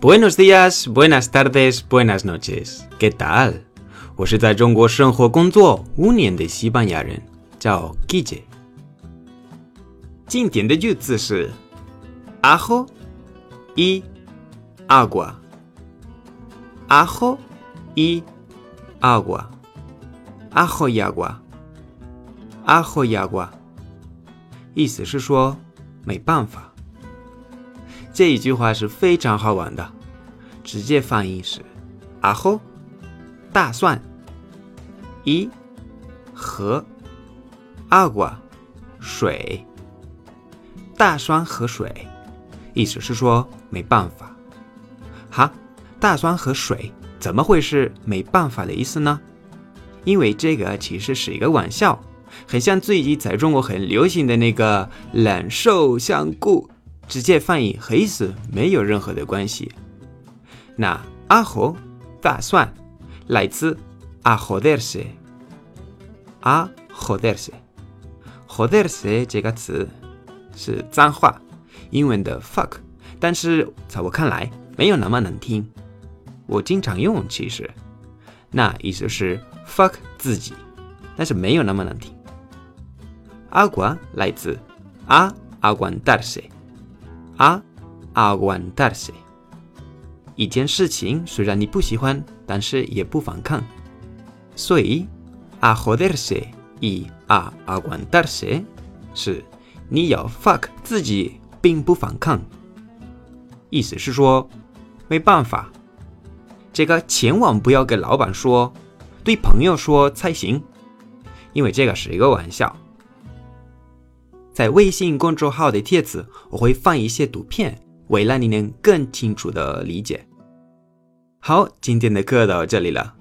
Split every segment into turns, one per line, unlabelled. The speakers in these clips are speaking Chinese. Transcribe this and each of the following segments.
Buenos días, buenas tardes, buenas noches. ¿Qué tal? 我是在中国生活工作五年的西班牙人，叫 Guille。今天的句子是 ajo y agua。ajo y agua。ajo y agua。ajo y agua。意思是说没办法。 这一句话是非常好玩的，直接翻译是啊吼。大蒜，一和 agua 水，大蒜和水，意思是说没办法。哈，大蒜和水怎么会是没办法的意思呢？因为这个其实是一个玩笑，很像最近在中国很流行的那个冷瘦相顾，直接翻译和意思没有任何的关系。那阿和大蒜。来自 a joderse，a joderse，joderse 这个词是脏话，英文的 fuck，但是在我看来没有那么难听。我经常用，其实那意思是 fuck 自己，但是没有那么难听。agua 来自 a aguantarse，。一件事情虽然你不喜欢，但是也不反抗。所以，a joderse y a aguantarse 是你要 fuck 自己，并不反抗。意思是说，没办法，这个千万不要给老板说，对朋友说才行，因为这个是一个玩笑。在微信公众号的帖子，我会放一些图片。为了你能更清楚的理解。好，今天的课到这里了。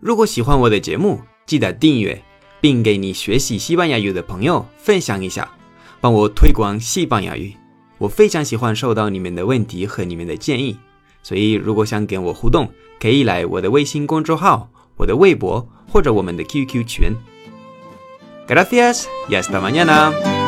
如果喜欢我的节目，记得订阅，并给你学习西班牙语的朋友分享一下，帮我推广西班牙语。我非常喜欢收到你们的问题和你们的建议，所以如果想跟我互动，可以来我的微信公众号、我的微博或者我们的 QQ 群。Gracias y hasta mañana.